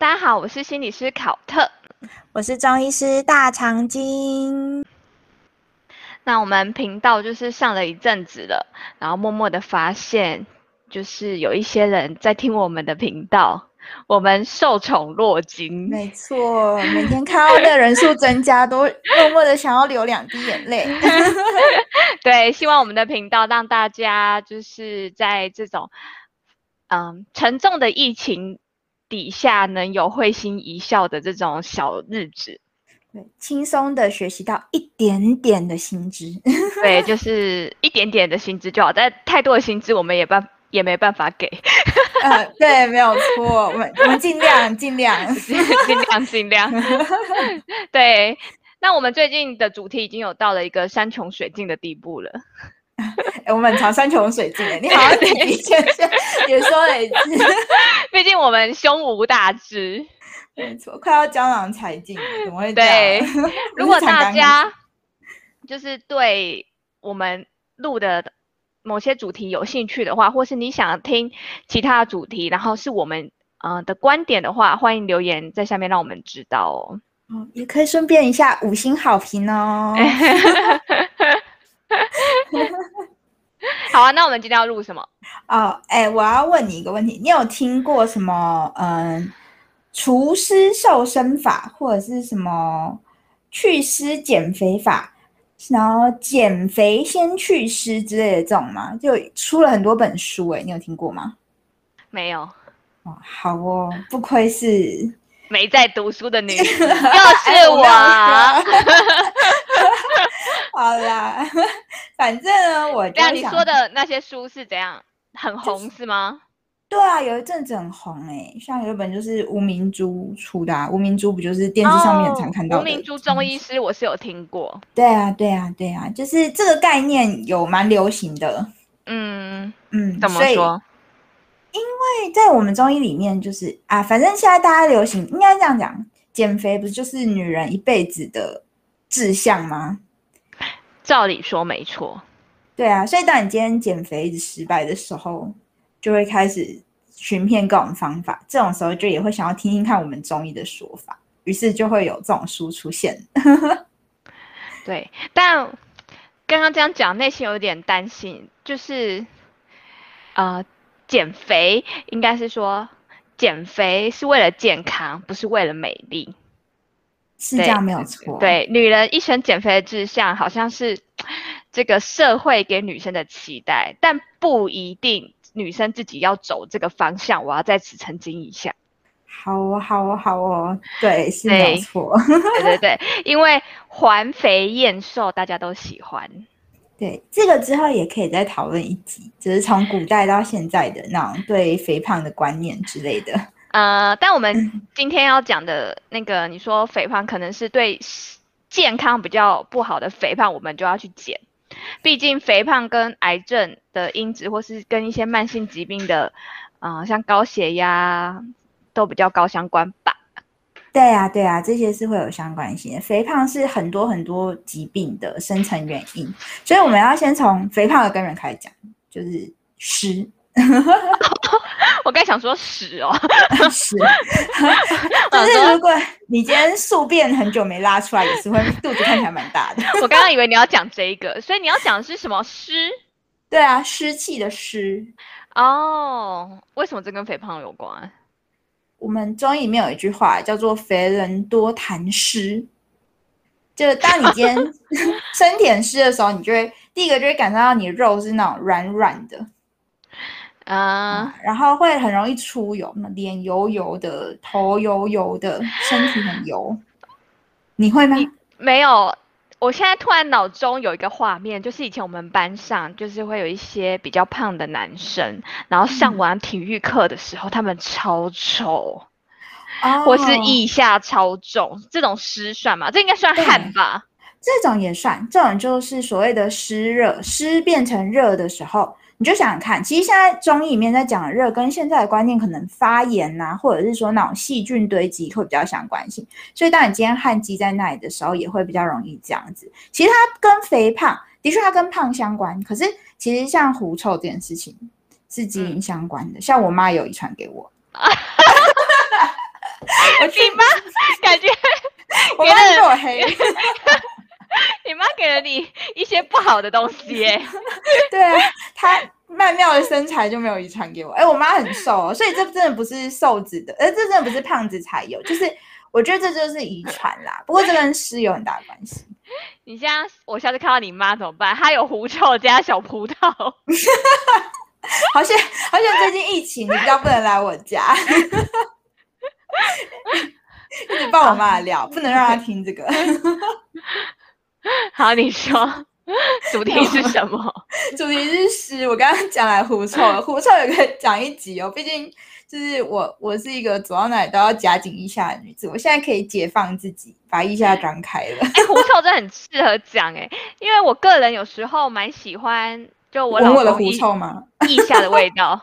大家好，我是心理师考特，我是中医师大长今。那我们频道就是上了一阵子了，然后默默的发现，就是有一些人在听我们的频道，我们受宠若惊。没错，每天看到的人数增加，都默默的想要流两滴眼泪。对，希望我们的频道让大家就是在这种嗯沉重的疫情底下，能有会心一笑的这种小日子。对，轻松的学习到一点点的薪资，对，就是一点点的薪资就好，但太多的薪资我们也办也没办法给。呃，对，没有错，我们我们尽量尽量 尽量尽量。对，那我们最近的主题已经有到了一个山穷水尽的地步了。哎，我们常山穷水尽哎，你好像自己先也说了一次，毕竟我们胸无大志。没错，快要江郎才尽，怎么会这样？如果大家就是对我们录的某些主题有兴趣的话，或是你想听其他主题，然后是我们呃的观点的话，欢迎留言在下面让我们知道哦。哦，也可以顺便一下五星好评哦。好啊，那我们今天要录什么？哦，哎，我要问你一个问题，你有听过什么？嗯。除湿瘦身法或者是什么祛湿减肥法，然后减肥先祛湿之类的这种吗？就出了很多本书哎，你有听过吗？没有。哦，好哦，不愧是没在读书的女人，又是我。好啦，反正呢，我这样你说的那些书是怎样很红是吗？对啊，有一阵子很红哎，像有一本就是吴明珠出的，啊吴明珠不就是电视上面常看到的？吴明珠中医师，我是有听过。对啊，对啊，对啊，就是这个概念有蛮流行的。嗯嗯，怎么说？因为在我们中医里面，就是啊，反正现在大家流行，应该这样讲，减肥不是就是女人一辈子的志向吗？照理说没错。对啊，所以当你今天减肥一直失败的时候。就会开始寻遍各种方法，这种时候就也会想要听听看我们中医的说法，于是就会有这种书出现。对，但刚刚这样讲，内心有点担心，就是呃，减肥应该是说减肥是为了健康，不是为了美丽，是这样没有错。对，女人一生减肥的志向，好像是这个社会给女生的期待，但不一定。女生自己要走这个方向，我要在此澄清一下。好哦，好哦，好哦，对，是没错。对对对，因为环肥燕瘦大家都喜欢。对，这个之后也可以再讨论一集，就是从古代到现在的那种对肥胖的观念之类的。呃，但我们今天要讲的那个，你说肥胖可能是对健康比较不好的肥胖，我们就要去减。毕竟肥胖跟癌症的因子，或是跟一些慢性疾病的，呃，像高血压，都比较高相关吧？对啊，对啊，这些是会有相关性的。肥胖是很多很多疾病的生成原因，所以我们要先从肥胖的根源开始讲，就是湿。我刚想说屎哦，屎。就是如果你今天宿便很久没拉出来，也是会肚子看起来蛮大的。我刚刚以为你要讲这个，所以你要讲的是什么湿？对啊，湿气的湿。哦，为什么这跟肥胖有关？我们中医里面有一句话叫做“肥人多痰湿”，就是当你今天身体很湿的时候，你就会第一个就会感受到你的肉是那种软软的。啊，然后会很容易出油，脸油油的，头油油的，身体很油。你会吗？没有，我现在突然脑中有一个画面，就是以前我们班上就是会有一些比较胖的男生，然后上完体育课的时候，他们超丑，或是腋下超重，这种湿算吗？这应该算汗吧？这种也算，这种就是所谓的湿热，湿变成热的时候。你就想想看，其实现在中医里面在讲热，跟现在的观念可能发炎呐，或者是说那种细菌堆积会比较相关性。所以当你今天汗积在那里的时候，也会比较容易这样子。其实它跟肥胖的确它跟胖相关，可是其实像狐臭这件事情是基因相关的。像我妈有遗传给我，我去你妈感觉我妈被我黑。你妈给了你一些不好的东西耶。对啊，她曼妙的身材就没有遗传给我。哎，我妈很瘦哦，所以这真的不是瘦子的，呃，这真的不是胖子才有，就是我觉得这就是遗传啦。不过这跟湿有很大关系。你现在我下次看到你妈怎么办？她有狐臭加小葡萄。好像好像最近疫情，你比较不能来我家，一直爆我妈的料，不能让她听这个。好，你说主题是 什么？主题是诗。我刚刚讲来狐臭了，狐臭也可以讲一集哦。毕竟就是我，我是一个走到哪里都要夹紧腋下的女子。我现在可以解放自己，把腋下张开了。哎，狐臭真的很适合讲哎，因为我个人有时候蛮喜欢，就我老我的狐臭吗？腋下的味道，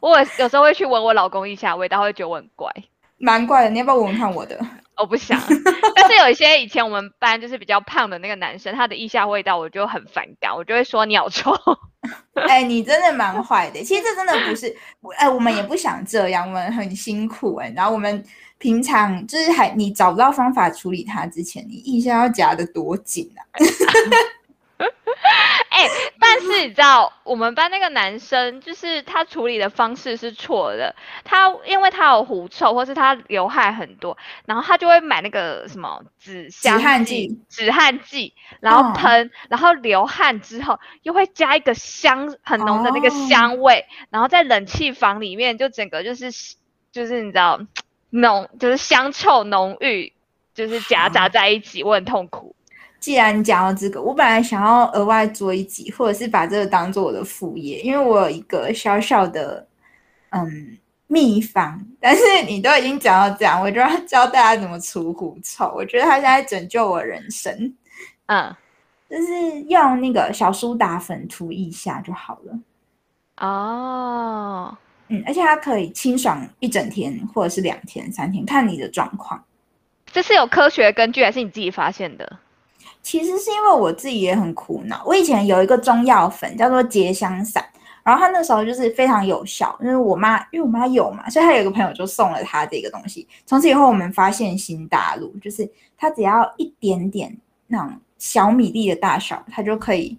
我有时候会去闻我老公腋下味道，会觉得我很怪，蛮怪的。你要不要闻闻看我的？我不想，但是有一些以前我们班就是比较胖的那个男生，他的腋下味道我就很反感，我就会说你好臭。哎，你真的蛮坏的。其实这真的不是，哎，我们也不想这样，我们很辛苦哎。然后我们平常就是还你找不到方法处理它之前，你腋下要夹得多紧啊。哎，但是你知道，我们班那个男生，就是他处理的方式是错的。他因为他有狐臭，或是他流汗很多，然后他就会买那个什么止汗剂、止汗剂，然后喷，然后流汗之后又会加一个香很浓的那个香味，然后在冷气房里面就整个就是就是你知道 浓，就是香臭浓郁，就是夹杂在一起，我很痛苦。既然讲到这个，我本来想要额外做一集，或者是把这个当做我的副业，因为我有一个小小的嗯秘方。但是你都已经讲到这样，我就要教大家怎么除狐臭。我觉得他现在拯救我人生，嗯，就是用那个小苏打粉涂一下就好了。哦，嗯，而且它可以清爽一整天，或者是两天、三天，看你的状况。这是有科学根据，还是你自己发现的？其实是因为我自己也很苦恼。我以前有一个中药粉叫做结香散，然后它那时候就是非常有效，因为我妈因为我妈有嘛，所以她有一个朋友就送了她这个东西。从此以后，我们发现新大陆，就是它只要一点点那种小米粒的大小，它就可以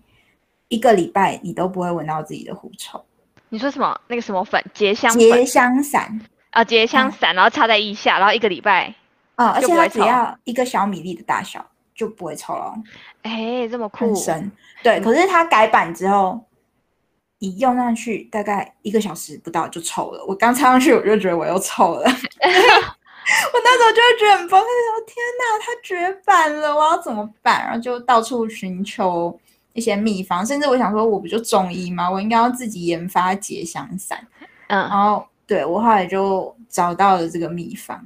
一个礼拜你都不会闻到自己的狐臭。你说什么？那个什么粉？结香结香散啊，结香散，然后插在腋下，然后一个礼拜啊，而且它只要一个小米粒的大小。就不会臭了，哎，这么酷，深，对。可是它改版之后，一用上去大概一个小时不到就臭了。我刚插上去我就觉得我又臭了，我那时候就会觉得很崩溃，说天哪，它绝版了，我要怎么办？然后就到处寻求一些秘方，甚至我想说，我不就中医吗？我应该要自己研发结香散。嗯，然后对我后来就找到了这个秘方，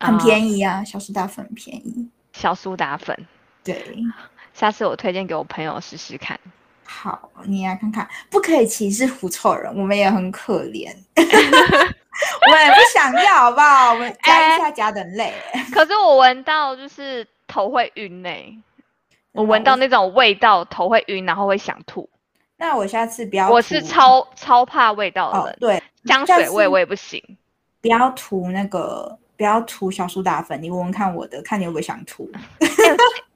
很便宜啊，小苏打粉很便宜。小苏打粉，对，下次我推荐给我朋友试试看。好，你来看看，不可以歧视狐臭人，我们也很可怜，我们也不想要，好不好？我们加一下加的累。可是我闻到就是头会晕呢，我闻到那种味道头会晕，然后会想吐。那我下次不要，我是超超怕味道的人，对，香水味我也不行，不要涂那个。不要涂小苏打粉，你闻闻看我的，看你会不会想涂。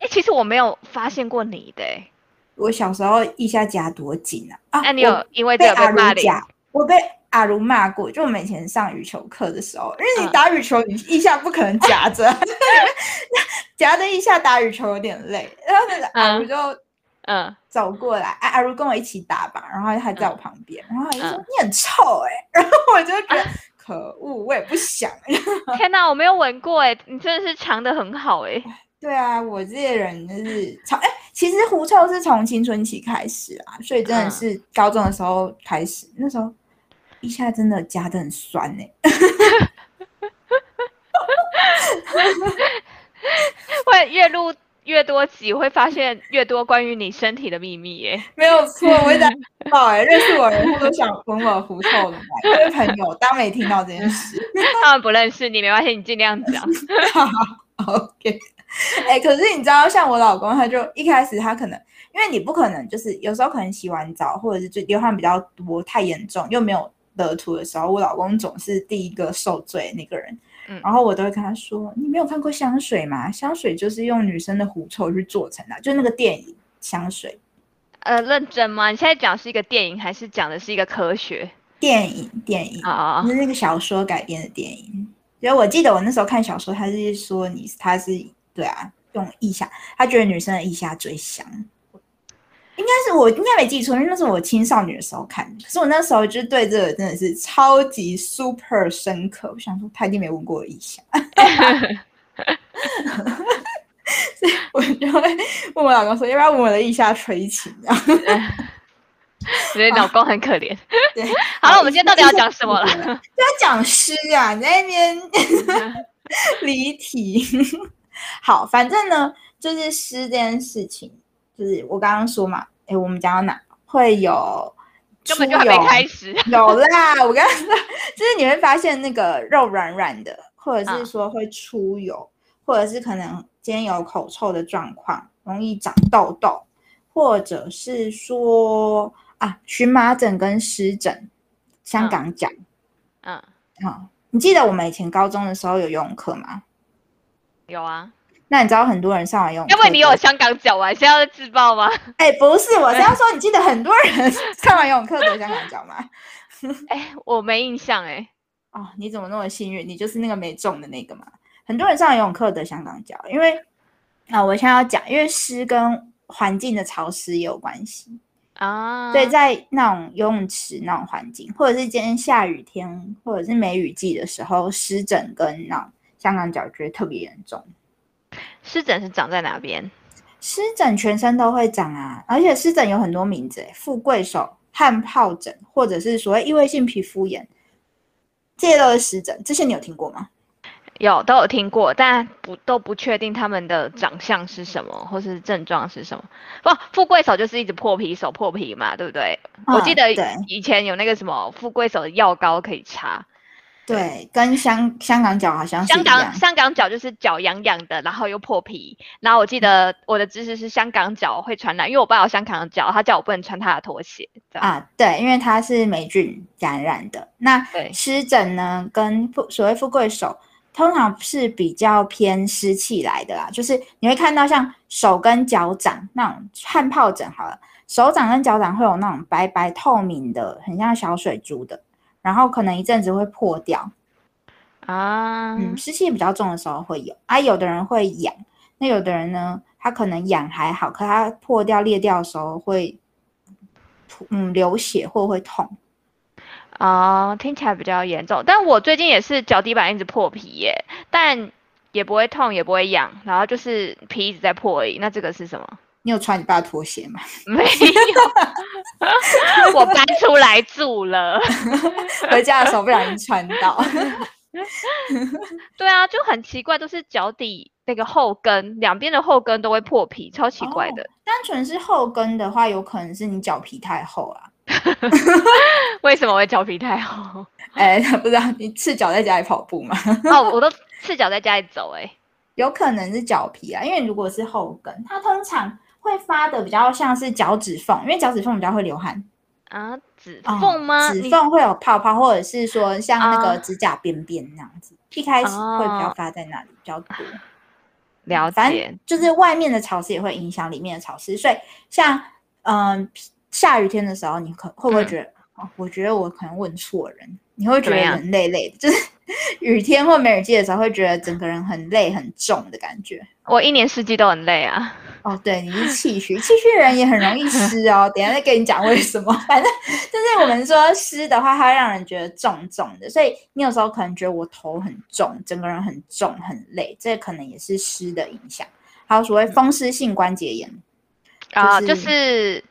哎，其实我没有发现过你的。我小时候腋下夹多紧啊！啊，那你有因为被阿如夹？我被阿如骂过，就我们以前上羽球课的时候，因为你打羽球，你腋下不可能夹着，夹着腋下打羽球有点累。然后那个阿如就嗯走过来，阿阿如跟我一起打吧，然后他在我旁边，然后他就说你很臭哎，然后我就觉得。可恶，我也不想。天哪，我没有闻过哎，你真的是藏的很好哎。对啊，我这些人就是藏哎，其实狐臭是从青春期开始啊，所以真的是高中的时候开始，那时候一下真的夹的很酸哎。会越录。越多集会发现越多关于你身体的秘密耶，没有错，我会在报哎，认识我的人都想闻我狐臭的，因 为朋友当没听到这件事，他们不认识你没关系，你尽量讲。OK，哎，可是你知道，像我老公，他就一开始他可能，因为你不可能就是有时候可能洗完澡或者是就流汗比较多太严重又没有得涂的时候，我老公总是第一个受罪那个人。嗯然后我都会跟他说：“你没有看过香水吗？香水就是用女生的狐臭去做成的，就那个电影香水呃，认真吗？你现在讲是一个电影，还是讲的是一个科学？电影电影，啊、是那个小说改编的电影。因为我记得我那时候看小说，他是说你他是对啊，用腋下，他觉得女生的腋下最香。应该是我应该没记错，因为那是我青少年的时候看的。可是我那时候就对这个真的是超级 super 深刻。我想说，他一定没问过我腋下，所以我就会问我老公说，要不要问我的意下垂情？这样所以老公很可怜。对。好了，我们今天到底要讲什么了？就要讲诗啊，你在那边 离题。好，反正呢，就是诗这件事情，就是我刚刚说嘛，诶，我们讲到哪会有根本就还没出油开始。有啦，我刚刚说，就是你会发现那个肉软软的，或者是嗯说会出油，或者是可能今天有口臭的状况，容易长痘痘，或者是说啊荨麻疹跟湿疹、香嗯港脚。嗯，好、你记得我们以前高中的时候有游泳课吗？有啊。那你知道很多人上完游泳课，因为你有香港脚啊，你现在要自爆吗？哎、不是，我是要说，你记得很多人上完游泳课得香港脚吗？哎，我没印象哎。哦，你怎么那么幸运？你就是那个没中的那个嘛。很多人上游泳课得香港脚，因为啊，我现在要讲，因为湿跟环境的潮湿也有关系。啊，所以在那种游泳池那种环境，或者是今天下雨天，或者是梅雨季的时候，湿疹跟那种香港脚觉得特别严重。湿疹是长在哪边？湿疹全身都会长啊，而且湿疹有很多名字，欸富贵手、汗疱疹，或者是所谓异位性皮肤炎，这些都是湿疹。这些你有听过吗？有都有听过，但不都不确定他们的长相是什么，或是症状是什么。不，富贵手就是一直破皮手破皮嘛，对不对？我记得以前有那个什么富贵手的药膏可以擦。对，跟香香港脚好像是香港。香港脚就是脚痒痒的，然后又破皮。然后我记得我的知识是香港脚会传染，因为我爸有香港脚，他叫我不能穿他的拖鞋。啊，对，因为它是霉菌感染的。那对湿疹呢，跟富所谓富贵手，通常是比较偏湿气来的啦，就是你会看到像手跟脚掌那种汗疱疹，好了，手掌跟脚掌会有那种白白透明的，很像小水珠的，然后可能一阵子会破掉。啊，嗯，湿气比较重的时候会有啊，有的人会痒，那有的人呢，他可能痒还好，可他破掉裂掉的时候会，嗯，流血或会痛。哦，听起来比较严重。但我最近也是脚底板一直破皮耶，但也不会痛，也不会痒，然后就是皮一直在破而已。那这个是什么？你有穿你爸的拖鞋吗？没有，我搬出来住了。回家的时候不小心穿到。对啊，就很奇怪，都是脚底那个后跟两边的后跟都会破皮，超奇怪的。哦单纯是后跟的话，有可能是你脚皮太厚啊。为什么会脚皮太厚？哎，不知道你赤脚在家里跑步吗？哦，我都赤脚在家里走、欸，有可能是脚皮啊，因为如果是后跟，它通常会发的比较像是脚趾缝，因为脚趾缝比较会流汗。啊，指哦缝吗？指你缝会有泡泡，或者是说像那啊个指甲边边那样子，一开始会比较哦发在那里比较多。了反解正就是外面的潮湿也会影响里面的潮湿，所以像嗯、下雨天的时候，你可会不会嗯觉得？哦，我觉得我可能问错人，你会觉得怎么样人累累的，就是 雨天或梅雨季的时候，会觉得整个人很累很重的感觉。我一年四季都很累啊。哦，对，你是气虚，气虚的人也很容易湿哦。等下再跟你讲为什么。反正就是我们说湿的话，它会让人觉得重重的，所以你有时候可能觉得我头很重，整个人很重很累，这可能也是湿的影响。还有所谓风湿性关节炎，啊，就就是是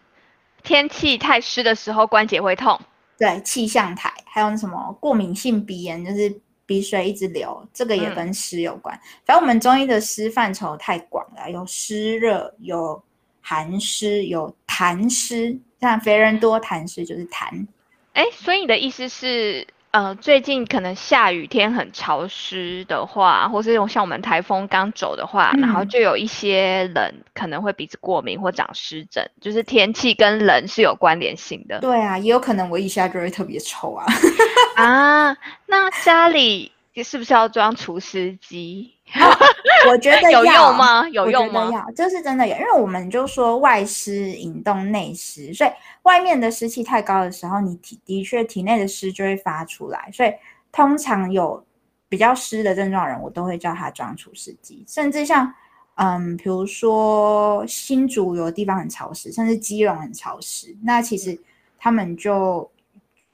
天气太湿的时候关节会痛。对气象台，还有那什么过敏性鼻炎，就是鼻水一直流，这个也嗯跟湿有关。反正我们中医的湿范畴太广了，有湿热，有寒湿，有痰湿。像肥人多痰湿就是痰，哎，所以你的意思是，呃，最近可能下雨天很潮湿的话，或是像我们台风刚走的话，然后嗯就有一些人可能会鼻子过敏或长湿疹，就是天气跟人是有关联性的对啊，也有可能我一下就会特别臭啊。啊。那家里是不是要装除湿机？我觉得有要用吗？有用吗？要，这是真的有，因为我们就说外湿引动内湿，所以外面的湿气太高的时候，你体的确体内的湿就会发出来，所以通常有比较湿的症状的人，我都会叫他装除湿机，甚至像嗯，比如说新竹有的地方很潮湿，甚至基隆很潮湿，那其实他们就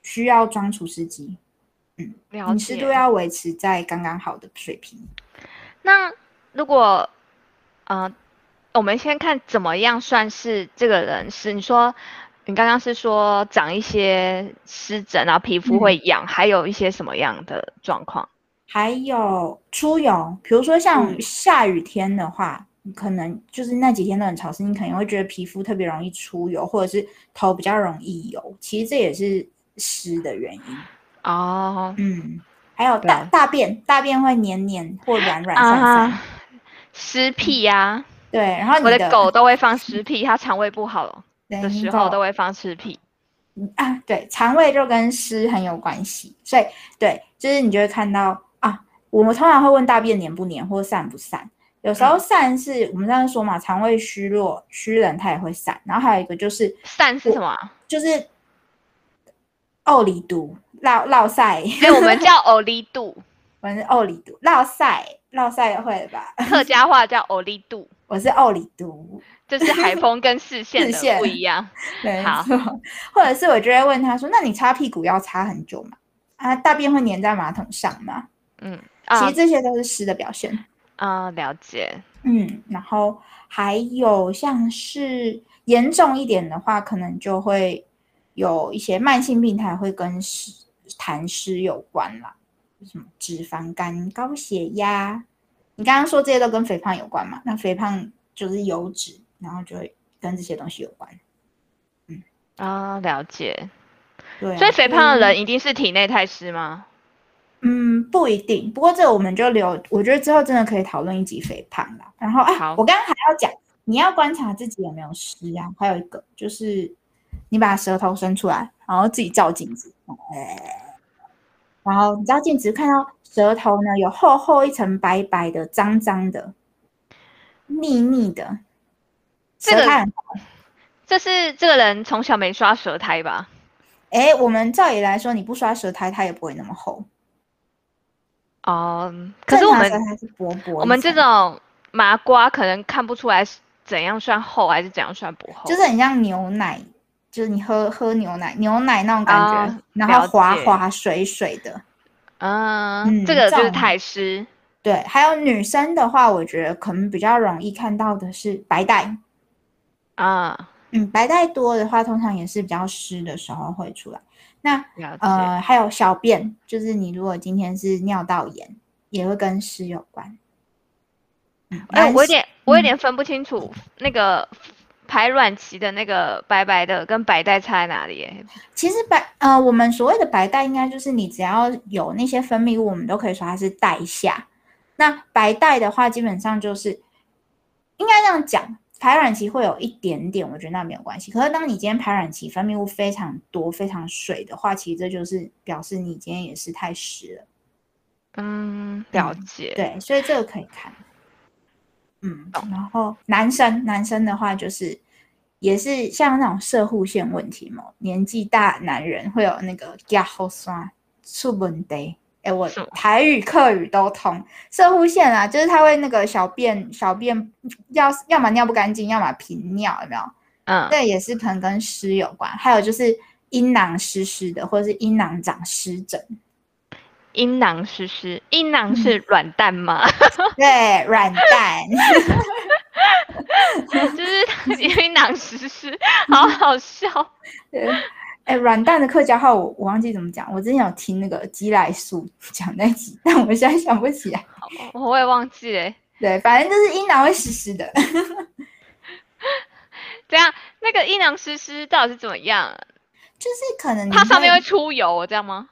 需要装除湿机，了你湿度。要维持在刚刚好的水平。那如果呃，我们先看怎么样算是这个人是你说你刚刚是说长一些湿疹，然后皮肤会痒，还有一些什么样的状况？还有出油，比如说像嗯下雨天的话，你可能就是那几天都很潮湿，你可能会觉得皮肤特别容易出油，或者是头比较容易油，其实这也是湿的原因。哦，嗯，还有大大便，大便会黏黏或软软散散。啊，湿屁呀、对，然后你我的狗都会放湿屁，它肠胃不好对的时候都会放湿屁。啊，对，肠胃就跟湿很有关系，所以对，就是你就会看到啊，我们通常会问大便黏不黏或散不散。有时候嗯散是我们刚才说嘛，肠胃虚弱、虚冷它也会散，然后还有一个就是散是什么啊？就是奥里毒、落落塞，哎、我们叫欧力度，我是欧里毒、落塞、落塞会了吧？客家话叫欧力度，我是欧里度，就是海风跟视 线的不一样。没好错。或者是我就会问他说：“那你擦屁股要擦很久吗？啊，大便会粘在马桶上吗？”嗯其啊实这些都是湿的表现。啊，了解。嗯，然后还有像是严重一点的话，可能就会有一些慢性病它会跟湿痰湿有关啦，什么脂肪肝、高血压。你刚刚说这些都跟肥胖有关嘛？那肥胖就是油脂，然后就会跟这些东西有关。啊，了解。对啊、所以肥胖的人一定是体内太湿吗？嗯，不一定。不过这个我们就留，我觉得之后真的可以讨论一集肥胖啦。然后啊好，我刚刚还要讲，你要观察自己有没有湿啊。还有一个就是，你把舌头伸出来，然后自己照镜子，哎，然后你照镜子看到舌头呢有厚厚一层白白的、脏脏的、腻腻的，这个这是这个人从小没刷舌苔吧？哎，我们照理来说，你不刷舌苔，它也不会那么厚。哦，可是我们正常舌苔是薄薄我们这种麻瓜可能看不出来是怎样算厚还是怎样算不厚。就是很像牛奶，就是你喝喝牛奶，牛奶那种感觉，啊然后滑滑水水的。嗯，嗯这个就是太湿。对，还有女生的话，我觉得可能比较容易看到的是白带。啊，嗯，白带多的话，通常也是比较湿的时候会出来。那。呃，还有小便，就是你如果今天是尿道炎，也会跟湿有关。嗯，哎、我有点我有嗯点分不清楚那个排卵期的那个白白的跟白带差在哪里耶？其实白呃，我们所谓的白带，应该就是你只要有那些分泌物，我们都可以说它是带下。那白带的话，基本上就是应该这样讲，排卵期会有一点点，我觉得那没有关系。可是当你今天排卵期分泌物非常多、非常水的话，其实这就是表示你今天也是太湿了。嗯，了嗯解。对，所以这个可以看。嗯，然后男生男生的话就是也是像那种射护线问题嘛，年纪大男人会有那个压后酸出问题。哎，我台语、客语都通。射护线啊，就是他会那个小便小便要要么尿不干净，要么频尿，有没有？嗯，这也是可能跟湿有关。还有就是阴囊湿湿的，或者是阴囊长湿疹。阴囊湿湿，阴囊嗯是软蛋吗？对，软蛋。就是阴囊湿湿，好好笑。对，哎，软蛋的客家话我我忘记怎么讲，我之前有听那个鸡来素讲那集，但我现在想不起来。我也忘记了。对，反正就是阴囊会湿湿的，这样那个阴囊湿湿到底是怎么样？就是可能它上面会会出油，这样吗？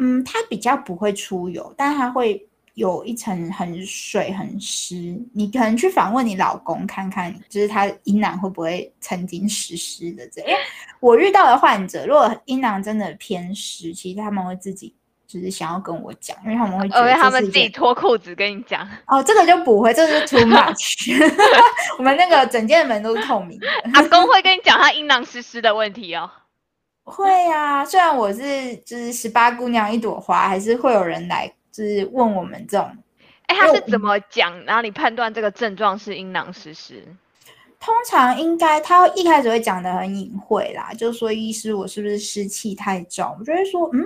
嗯，它比较不会出油，但它会有一层很水很湿。你可能去访问你老公看看，就是他阴囊会不会曾经湿湿的这样。因为我遇到的患者，如果阴囊真的偏湿，其实他们会自己就是想要跟我讲，因为他们会觉得因为他们自己脱裤子跟你讲，哦，这个就不会，这个是 too much。我们那个整间门都是透明的。阿公会跟你讲他阴囊湿湿的问题哦。会啊，虽然我是就是十八姑娘一朵花，还是会有人来就是问我们这种。哎，他是怎么讲？然后你判断这个症状是阴囊湿湿？通常应该他一开始会讲的很隐晦啦，就说医师我是不是湿气太重？我就会说嗯，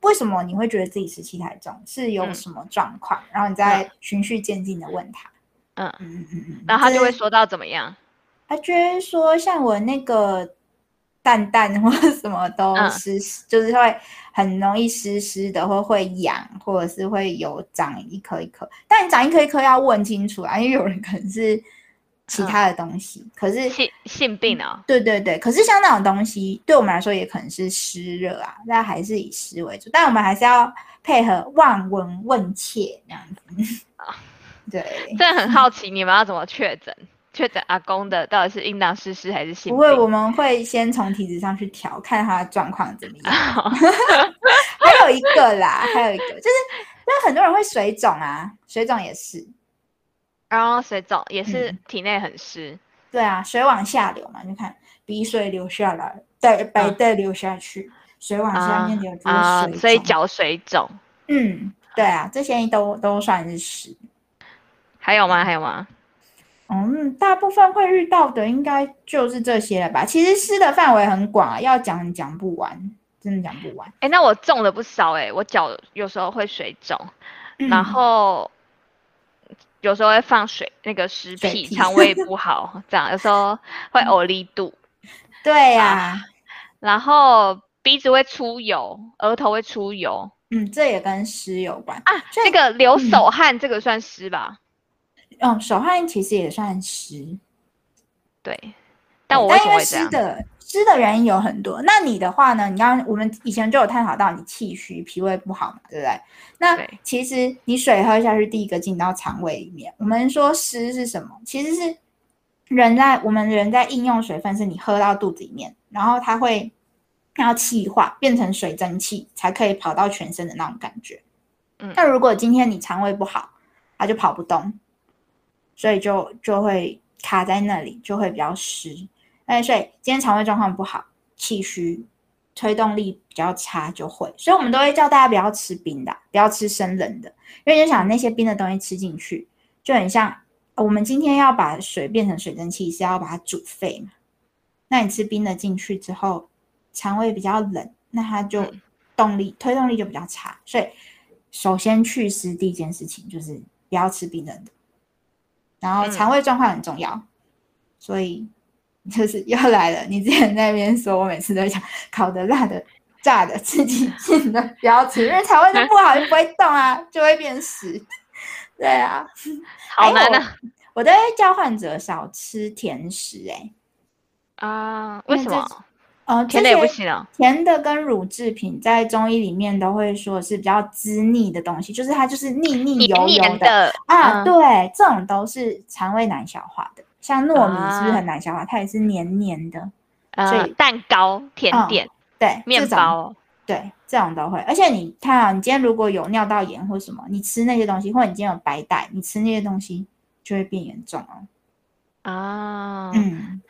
为什么你会觉得自己湿气太重？是有嗯什么状况？然后你再循序渐进的问他。嗯，嗯嗯嗯嗯，然后他就这会说到怎么样？他就会说，像我那个蛋蛋或什么都嗯湿湿，就是会很容易湿湿的，或会痒，或者是会有长一颗一颗。但你长一颗一颗要问清楚啊，因为有人可能是其嗯他的东西，可是性性病啊？对对对，可是像那种东西，对我们来说也可能是湿热啊，那还是以湿为主，但我们还是要配合望闻问切这样子。对，真的很好奇你们要怎么确诊？确诊阿公的到底是阴囊湿湿还是性？不会，我们会先从体质上去调，看他的状况怎么样。还有一个啦，还有一个就是，那很多人会水肿啊，水肿也是，然后水肿也是嗯体内很湿。对啊，水往下流嘛，你看鼻水流下来，再白带流下去，水往下面流就是啊、水肿。所以脚水肿。嗯，对啊，这些都都算是湿。还有吗？还有吗？嗯，大部分会遇到的应该就是这些了吧？其实湿的范围很广啊，要讲讲不完，真的讲不完。哎，那我中了不少哎、我脚有时候会水肿，然嗯后有时候会放水那个湿屁，肠胃不好，这样有时候会呕力度，对呀、然后鼻子会出油，额头会出油嗯，这也跟湿有关。啊。所以这个流嗯手汗，这个算湿吧？嗯，手汗其实也算湿，对，但我为但因为什么会这样？湿的湿的原因有很多。那你的话呢？你刚我们以前就有探讨到你气虚、脾胃不好嘛，对不对？那其实你水喝下去，第一个进到肠胃里面。我们说湿是什么？其实是人在我们人在应用水分，是你喝到肚子里面，然后它会要气化变成水蒸气，才可以跑到全身的那种感觉。嗯那如果今天你肠胃不好，它就跑不动，所以就就会卡在那里，就会比较湿。哎，所以今天肠胃状况不好，气虚，推动力比较差，就会。所以我们都会叫大家不要吃冰的，不要吃生冷的，因为你就想那些冰的东西吃进去，就很像呃我们今天要把水变成水蒸气，是要把它煮沸嘛。那你吃冰的进去之后，肠胃比较冷，那它就嗯动力、推动力就比较差。所以首先祛湿第一件事情就是不要吃冰冷的，然后嗯肠胃状况很重要，所以 就是又来了。你之前在那边说我每次都讲烤的、辣的、炸的、刺激性的不要吃，因为肠胃就不好，就不会动啊，就会变湿。对啊，好难啊！我都会叫患者少吃甜食、欸，啊，为什么？呃，甜的也不行啊。甜的跟乳制品在中医里面都会说是比较滋腻的东西，就是它就是腻腻黏油油黏的啊，嗯对，这种都是肠胃难消化的。像糯米是不是啊很难消化？它也是黏黏的，所呃以，蛋糕、甜嗯点、对，面包，对，这种都会。而且你看啊，你今天如果有尿道炎或什么，你吃那些东西，或者你今天有白带，你吃那些东西就会变严重哦。啊，嗯，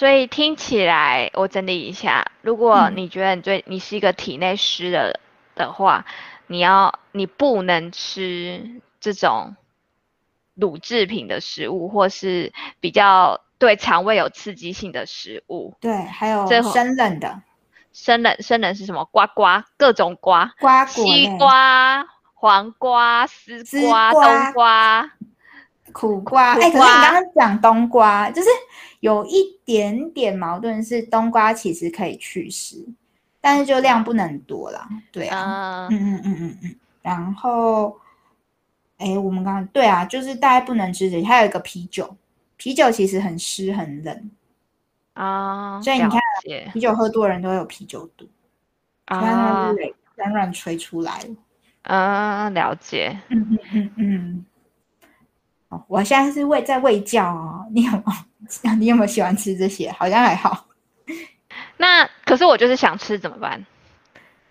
所以听起来，我整理一下，如果嗯你觉得你最你是一个体内湿的的话，你要你不能吃这种乳制品的食物，或是比较对肠胃有刺激性的食物。对，还有生冷的生冷生冷是什么？瓜瓜，各种瓜，瓜西、瓜、黄瓜、丝瓜冬瓜。苦瓜。哎、可是你刚刚讲冬瓜，就是有一点点矛盾，是冬瓜其实可以祛湿，但是就量不能多啦。对啊，嗯，嗯嗯嗯嗯嗯。然后，哎，我们刚刚对啊，就是大概不能吃这些，还有一个啤酒，啤酒其实很湿很冷，啊，所以你看啤酒喝多的人都会有啤酒肚，啊是，软软吹出来的。嗯，了解。嗯嗯嗯嗯。哦，我现在是喂在喂教哦，你有没有 你有没有喜欢吃这些？好像还好。那可是我就是想吃怎么办？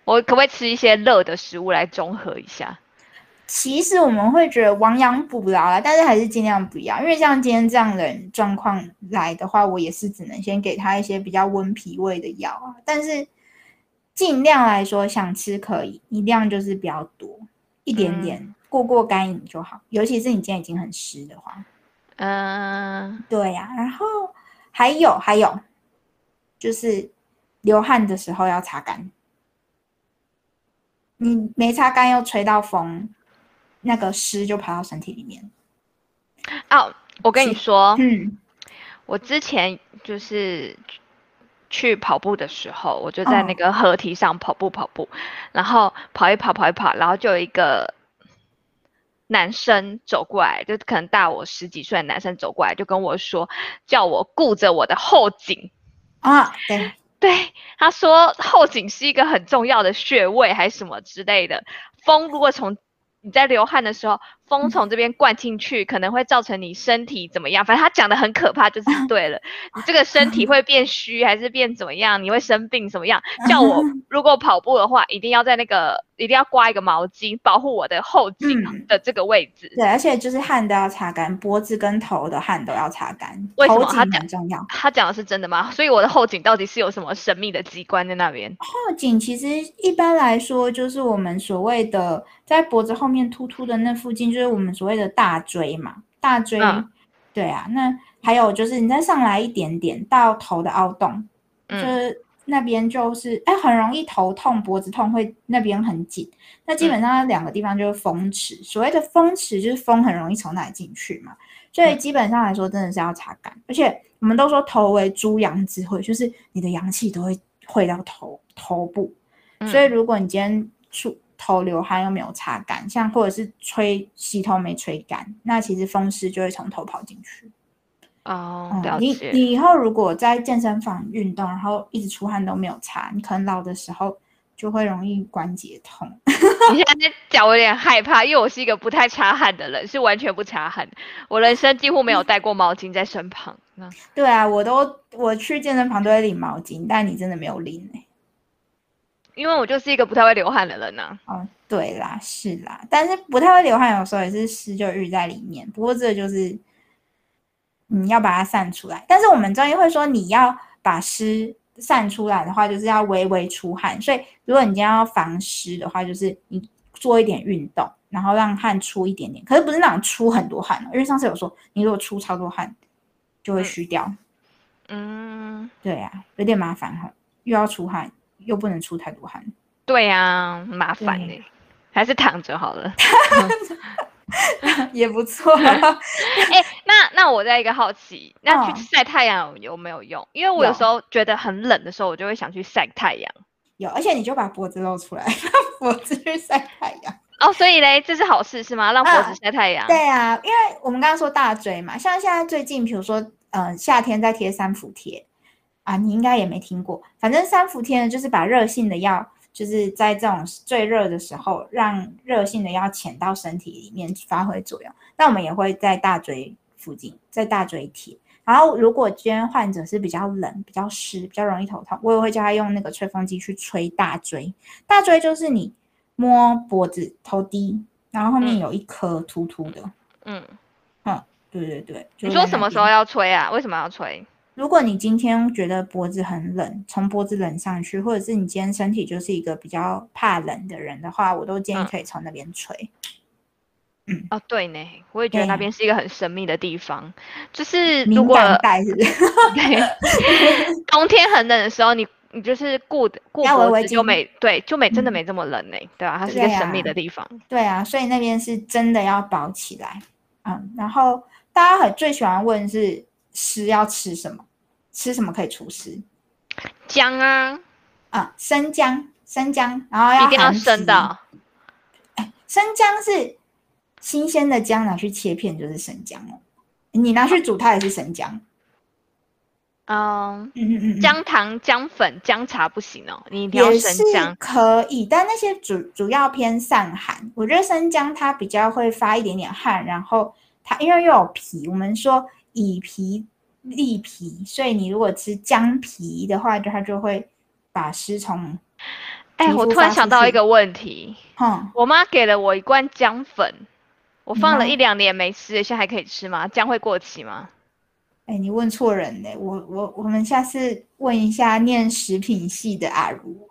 我可不可以吃一些热的食物来中和一下？其实我们会觉得亡羊补牢啦，但是还是尽量不要，因为像今天这样的状况来的话，我也是只能先给他一些比较温脾胃的药啊。但是尽量来说，想吃可以，你量就是比较多，一点点过过干瘾就好。尤其是你今天已经很湿的话，嗯，对呀。然后还有还有，就是流汗的时候要擦干，你没擦干又吹到风。那个湿就跑到身体里面。哦，我跟你说，嗯，我之前就是去跑步的时候，我就在那个河堤上跑步跑步，然后跑一跑跑一跑，然后就有一个男生走过来，就可能大我十几岁的男生走过来，就跟我说，叫我顾着我的后颈。啊，对。对，他说后颈是一个很重要的穴位，还是什么之类的，风如果从你在流汗的时候，风从这边灌进去，可能会造成你身体怎么样？反正他讲的很可怕，就是 对了。你这个身体会变虚，还是变怎么样？你会生病什么样？叫我如果跑步的话，一定要在那个，一定要挂一个毛巾，保护我的后颈的这个位置。对，而且就是汗都要擦干，脖子跟头的汗都要擦干。为什么他讲重要？他讲的是真的吗？所以我的后颈到底是有什么神秘的机关在那边？后颈其实一般来说，就是我们所谓的在脖子后面突突的那附近，就是我们。所谓的大椎嘛，大椎，对啊，那还有就是你再上来一点点到头的凹洞，就是那边就是哎，很容易头痛、脖子痛，会那边很紧。那基本上两个地方就是风池，所谓的风池就是风很容易从那里进去嘛，所以基本上来说真的是要擦干。而且我们都说头为诸阳之会，就是你的阳气都会会到头头部，所以如果你今天出。头流汗又没有擦干，像或者是吹洗头没吹干，那其实风湿就会从头跑进去。哦，你你以后如果在健身房运动，然后一直出汗都没有擦，你可能老的时候就会容易关节痛。你现在脚有点害怕，因为我是一个不太擦汗的人，是完全不擦汗。我人生几乎没有带过毛巾在身旁。对啊，我都我去健身房都会领毛巾，但你真的没有领哎。因为我就是一个不太会流汗的人呐。哦，对啦，是啦，但是不太会流汗，有时候也是湿就郁在里面。不过这就是你要把它散出来。但是我们中医会说，你要把湿散出来的话，就是要微微出汗。所以如果你今天要防湿的话，就是你做一点运动，然后让汗出一点点。可是不是那种出很多汗因为上次有说，你如果出超多汗，就会虚掉。嗯，对呀，有点麻烦哈，又要出汗。又不能出太多汗，对呀，麻烦呢，还是躺着好了，也不错。哎，那那我在一个好奇，那去晒太阳有没有用？因为我有时候觉得很冷的时候，我就会想去晒太阳。有，而且你就把脖子露出来，脖子去晒太阳。哦，所以嘞，这是好事是吗？让脖子晒太阳？对啊，因为我们刚刚说大椎嘛，像现在最近，比如说，嗯，夏天在贴三伏贴。啊，你应该也没听过。反正三伏天呢，就是把热性的药，就是在这种最热的时候，让热性的药潜到身体里面发挥作用。那我们也会在大椎附近，在大椎贴。然后，如果今天患者是比较冷、比较湿、比较容易头痛，我也会叫他用那个吹风机去吹大椎。大椎就是你摸脖子、头低，然后后面有一颗突突的。嗯，嗯，对对对。你说什么时候要吹啊？为什么要吹？如果你今天觉得脖子很冷，从脖子冷上去，或者是你今天身体就是一个比较怕冷的人的话，我都建议可以从那边吹。嗯，哦，对呢，我也觉得那边是一个很神秘的地方，就是如果 冬天很冷的时候，你你就是顾顾脖子就没对，就没真的没这么冷呢，对吧？它是一个神秘的地方。对啊，所以那边是真的要保起来。嗯，然后大家很最喜欢问是湿要吃什么？吃什么可以除湿？姜啊，啊，生姜，生姜，然后要一定要生的。哎，生姜是新鲜的姜，拿去切片就是生姜哦。你拿去煮它也是生姜。嗯嗯嗯嗯，姜糖、姜粉、姜茶不行哦，你一定要生姜。可以，但那些主主要偏散寒。我觉得生姜它比较会发一点点汗，然后它因为又有皮，我们说以皮。利脾，所以你如果吃姜皮的话，就它就会把湿从。哎、我突然想到一个问题，哼，我妈给了我一罐姜粉，我放了一两年没吃，现在还可以吃吗？姜会过期吗？哎，你问错人嘞！我我我们下次问一下念食品系的阿如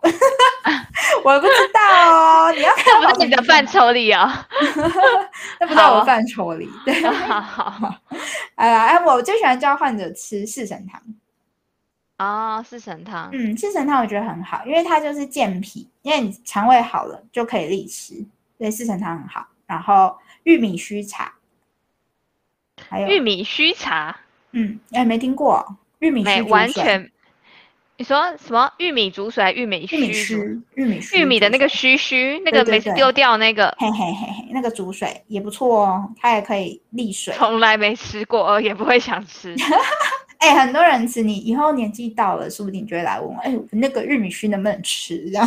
我不知道哦。你要看不好是你的范畴里啊。那不在我好范畴里。对，好好哎呀，哎，我最喜欢教患者吃四神汤。哦，四神汤。嗯，四神汤我觉得很好，因为它就是健脾，因为你肠胃好了就可以利湿，所以四神汤很好。然后玉米须茶，还有玉，米须茶嗯，哎，没听过哦玉米须没煮水完全。你说什么玉米煮水玉米玉米须玉米须，玉米的那个，须须，那个每次丢掉那个，嘿嘿嘿嘿，那个煮水也不错哦，它也可以沥水。从来没吃过，呃也不会想吃。哎，很多人吃，你以后年纪到了，说不定就会来问我，哎，那个玉米须能不能吃？这样，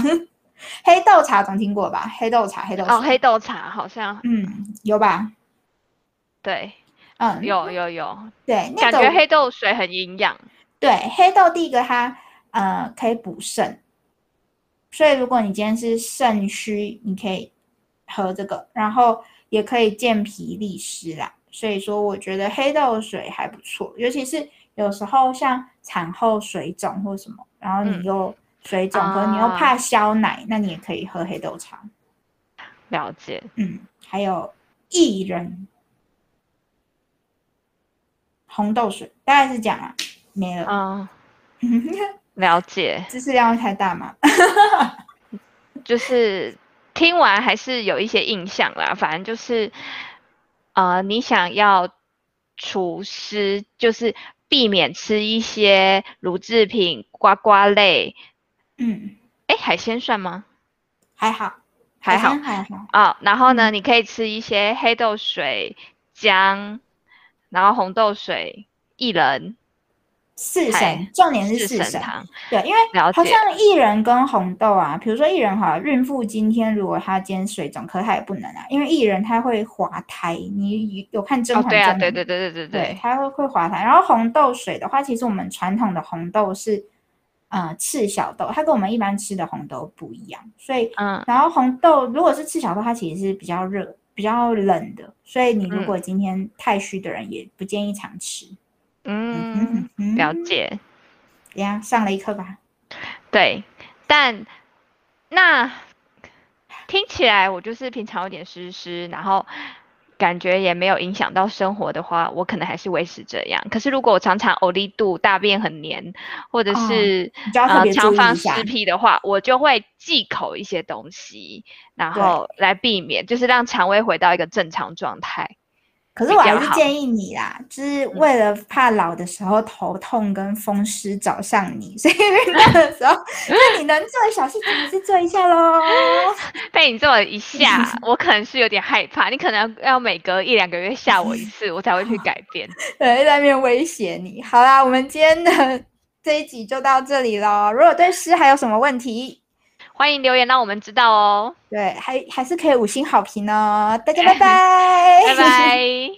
黑豆茶总听过吧？黑豆茶，黑豆哦，黑豆茶好像嗯，有吧？对，嗯，有有有，对，那感觉黑豆水很营养。对，黑豆第一个它呃可以补肾，所以如果你今天是肾虚，你可以喝这个，然后也可以健脾利湿啦。所以说，我觉得黑豆水还不错，尤其是有时候像产后水肿或什么，然后嗯。你又水肿，可你又啊。怕消奶，那你也可以喝黑豆茶。了解，嗯，还有薏仁、红豆水，大概是这样啊，没了。嗯，了解，知识量会太大吗？就是听完还是有一些印象啦。反正就是，呃，你想要除湿，就是避免吃一些乳制品、瓜瓜类。嗯，哎，海鲜算吗？还好，还好还好。啊、然后呢，嗯你可以吃一些黑豆水、姜，然后红豆水、薏仁、四神，重点是四四神。神汤。对，因为好像薏仁跟红豆啊，比如说薏仁哈，孕妇今天如果她今天水肿，可是她也不能啊，因为薏仁它会滑胎。你有看《甄哦，嬛对啊，传》吗对对对对对对对，它会会滑胎。然后红豆水的话，其实我们传统的红豆是呃赤小豆，它跟我们一般吃的红豆不一样，所以嗯，然后红豆如果是赤小豆，它其实是比较热、比较冷的，所以你如嗯果今天太虚的人，也不建议常吃。嗯，嗯嗯了解。怎样上了一课吧？对，但那听起来我就是平常有点湿湿，然后感觉也没有影响到生活的话，我可能还是维持这样。可是如果我常常呕力度、大便很黏，或者哦是、你就要特呃别注意一常放下湿屁的话，我就会忌口一些东西，然后来避免，就是让肠胃回到一个正常状态。可是我还是建议你啦，就是嗯为了怕老的时候头痛跟风湿找上你，所以运动的时候，那你能做的小事情还是做一下喽。被你这么一下，我可能是有点害怕。你可能要每隔一两个月吓我一次，我才会去改变。对，在那边威胁你。好啦，我们今天的这一集就到这里喽。如果对诗还有什么问题，欢迎留言让我们知道哦，对，还还是可以五星好评哦。大家 拜拜，拜拜。